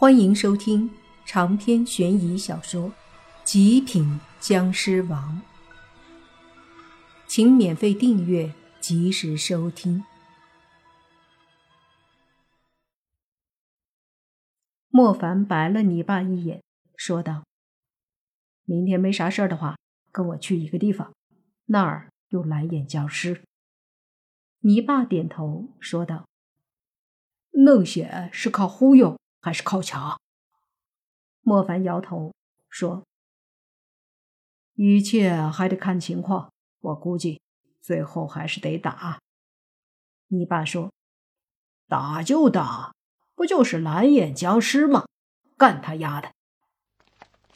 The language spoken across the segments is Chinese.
欢迎收听长篇悬疑小说《极品僵尸王》，请免费订阅，及时收听。莫凡白了你爸一眼，说道：“明天没啥事儿的话，跟我去一个地方，那儿有蓝眼僵尸。”你爸点头说道：“弄血是靠忽悠。”还是靠墙。莫凡摇头说：“一切还得看情况，我估计最后还是得打。”你爸说：“打就打，不就是蓝眼僵尸吗？干他丫的！”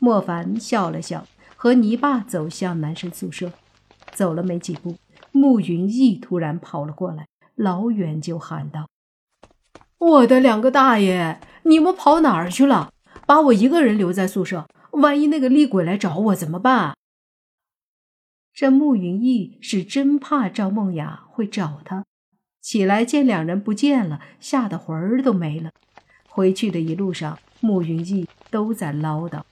莫凡笑了笑，和泥爸走向男生宿舍。走了没几步，慕云逸突然跑了过来，老远就喊道：“我的两个大爷！”你们跑哪儿去了？把我一个人留在宿舍，万一那个厉鬼来找我怎么办？这慕云逸是真怕赵梦雅会找他，起来见两人不见了，吓得魂儿都没了。回去的一路上，慕云逸都在唠叨。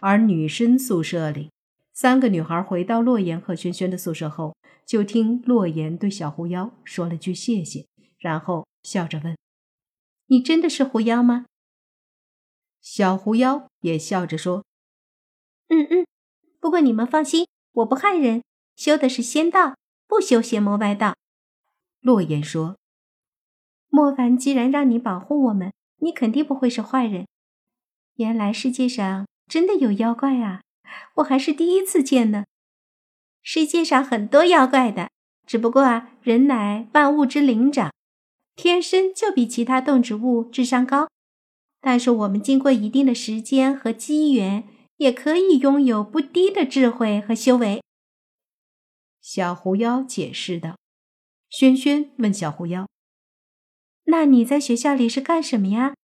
而女生宿舍里，三个女孩回到洛言和轩轩的宿舍后，就听洛言对小狐妖说了句谢谢，然后笑着问。你真的是狐妖吗？小狐妖也笑着说：“嗯嗯，不过你们放心，我不害人，修的是仙道，不修邪魔歪道。”洛言说：“莫凡既然让你保护我们，你肯定不会是坏人。原来世界上真的有妖怪啊，我还是第一次见呢。世界上很多妖怪的，只不过啊，人乃万物之灵长。”天生就比其他动植物智商高，但是我们经过一定的时间和机缘，也可以拥有不低的智慧和修为。小狐妖解释道。轩轩问小狐妖：“那你在学校里是干什么呀？”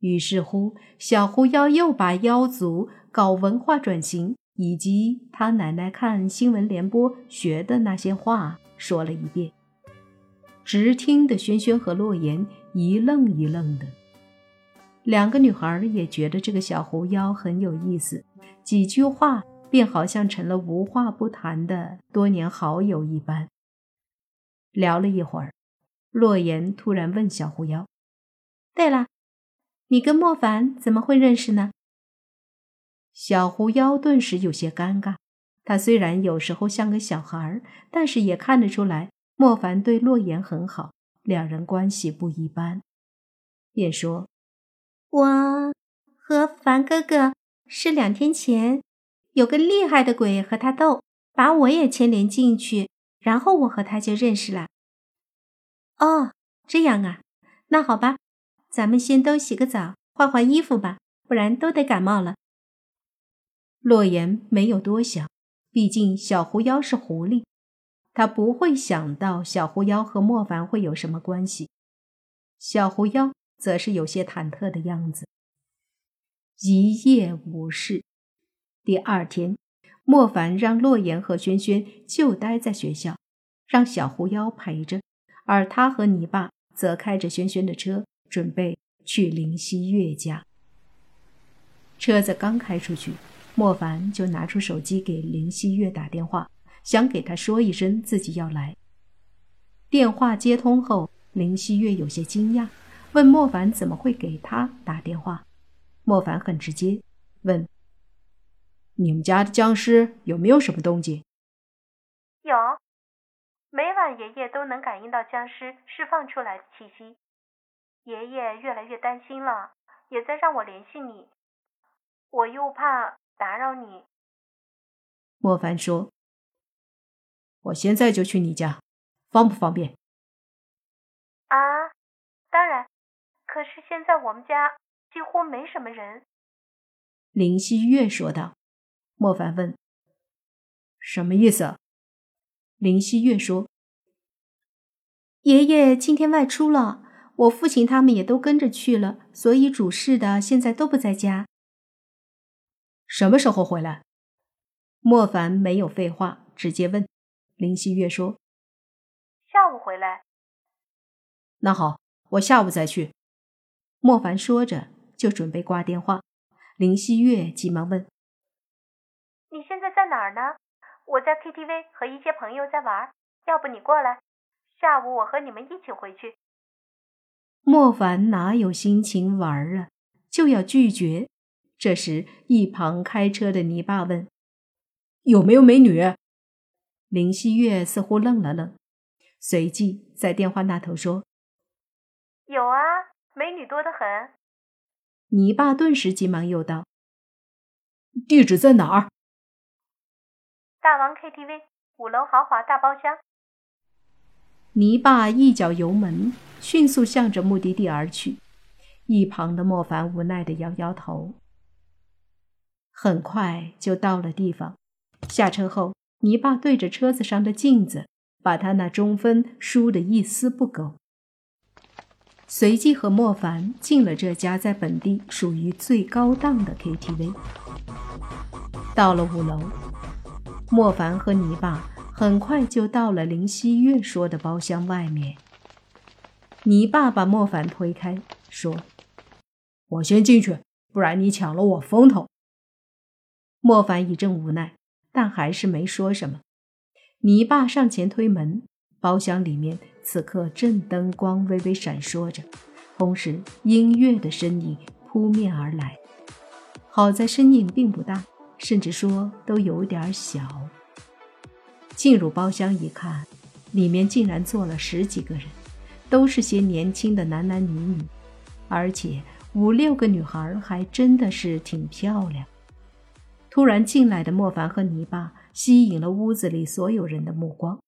于是乎，小狐妖又把妖族搞文化转型以及他奶奶看新闻联播学的那些话说了一遍。直听的轩轩和洛言一愣一愣的，两个女孩也觉得这个小狐妖很有意思，几句话便好像成了无话不谈的多年好友一般。聊了一会儿，洛言突然问小狐妖：“对了，你跟莫凡怎么会认识呢？”小狐妖顿时有些尴尬，他虽然有时候像个小孩，但是也看得出来。莫凡对洛言很好，两人关系不一般，便说：“我和凡哥哥是两天前有个厉害的鬼和他斗，把我也牵连进去，然后我和他就认识了。”哦，这样啊，那好吧，咱们先都洗个澡，换换衣服吧，不然都得感冒了。洛言没有多想，毕竟小狐妖是狐狸。他不会想到小狐妖和莫凡会有什么关系，小狐妖则是有些忐忑的样子。一夜无事，第二天，莫凡让洛言和轩轩就待在学校，让小狐妖陪着，而他和你爸则开着轩轩的车，准备去林希月家。车子刚开出去，莫凡就拿出手机给林希月打电话。想给他说一声自己要来。电话接通后，林希月有些惊讶，问莫凡怎么会给他打电话。莫凡很直接，问：“你们家的僵尸有没有什么动静？”“有，每晚爷爷都能感应到僵尸释放出来的气息。爷爷越来越担心了，也在让我联系你。我又怕打扰你。”莫凡说。我现在就去你家，方不方便？啊，当然。可是现在我们家几乎没什么人。林希月说道。莫凡问：“什么意思？”林希月说：“爷爷今天外出了，我父亲他们也都跟着去了，所以主事的现在都不在家。”什么时候回来？莫凡没有废话，直接问。林希月说：“下午回来。”那好，我下午再去。莫凡说着就准备挂电话，林希月急忙问：“你现在在哪儿呢？我在 KTV 和一些朋友在玩，要不你过来，下午我和你们一起回去。”莫凡哪有心情玩啊，就要拒绝。这时，一旁开车的泥巴问：“有没有美女？”林希月似乎愣了愣，随即在电话那头说：“有啊，美女多得很。”泥爸顿时急忙又道：“地址在哪儿？”“大王 KTV 五楼豪华大包厢。”泥巴一脚油门，迅速向着目的地而去。一旁的莫凡无奈的摇摇头。很快就到了地方，下车后，泥巴对着车子上的镜子，把他那中分梳得一丝不苟。随即和莫凡进了这家在本地属于最高档的 KTV。到了五楼，莫凡和泥巴很快就到了林希月说的包厢外面。泥巴把莫凡推开，说：“我先进去，不然你抢了我风头。”莫凡一阵无奈，但还是没说什么。泥巴上前推门，包厢里面此刻正灯光微微闪烁着，同时音乐的身影扑面而来。好在身影并不大，甚至说都有点小。进入包厢一看，里面竟然坐了十几个人，都是些年轻的男男女女，而且五六个女孩还真的是挺漂亮。突然进来的莫凡和泥巴吸引了屋子里所有人的目光，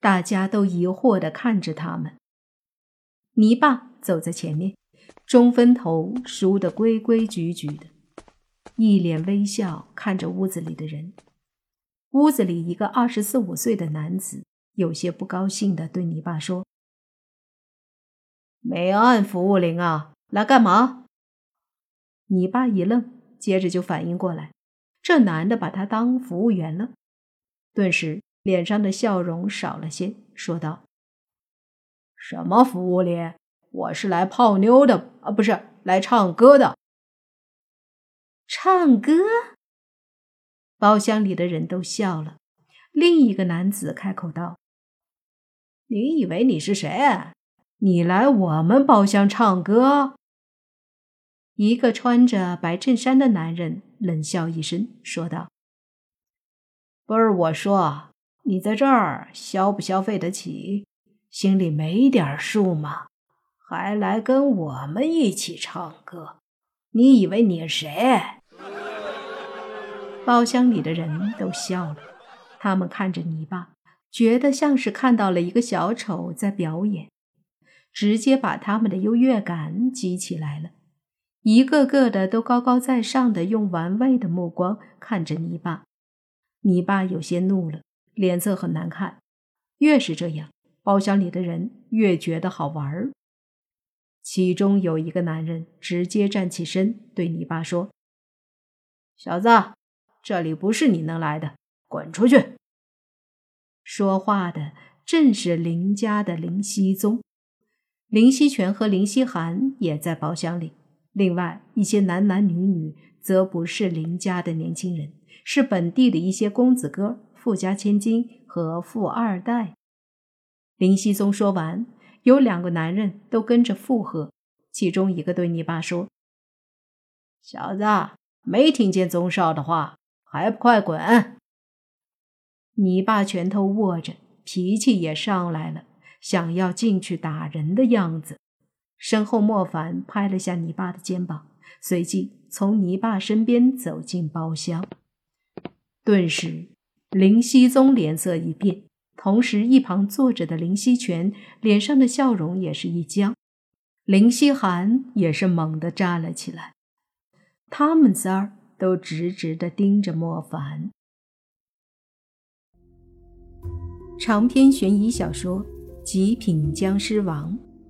大家都疑惑地看着他们。泥巴走在前面，中分头梳得规规矩矩的，一脸微笑看着屋子里的人。屋子里一个二十四五岁的男子有些不高兴地对泥巴说：“没按服务铃啊，来干嘛？”泥巴一愣。接着就反应过来，这男的把他当服务员了，顿时脸上的笑容少了些，说道：“什么服务铃？我是来泡妞的啊，不是来唱歌的。”唱歌？包厢里的人都笑了。另一个男子开口道：“你以为你是谁？你来我们包厢唱歌？”一个穿着白衬衫的男人冷笑一声，说道：“不是我说，你在这儿消不消费得起？心里没点数吗？还来跟我们一起唱歌？你以为你是谁？”包厢里的人都笑了，他们看着泥巴，觉得像是看到了一个小丑在表演，直接把他们的优越感激起来了。一个个的都高高在上的用玩味的目光看着泥巴，泥巴有些怒了，脸色很难看。越是这样，包厢里的人越觉得好玩。其中有一个男人直接站起身对泥巴说：“小子，这里不是你能来的，滚出去！”说话的正是林家的林熙宗，林熙全和林熙涵也在包厢里。另外一些男男女女则不是林家的年轻人，是本地的一些公子哥、富家千金和富二代。林熙宗说完，有两个男人都跟着附和，其中一个对你爸说：“小子，没听见宗少的话，还不快滚！”你爸拳头握着，脾气也上来了，想要进去打人的样子。身后，莫凡拍了下泥巴的肩膀，随即从泥巴身边走进包厢。顿时，林熙宗脸色一变，同时一旁坐着的林希全脸上的笑容也是一僵，林希涵也是猛地站了起来。他们仨儿都直直地盯着莫凡。长篇悬疑小说《极品僵尸王》。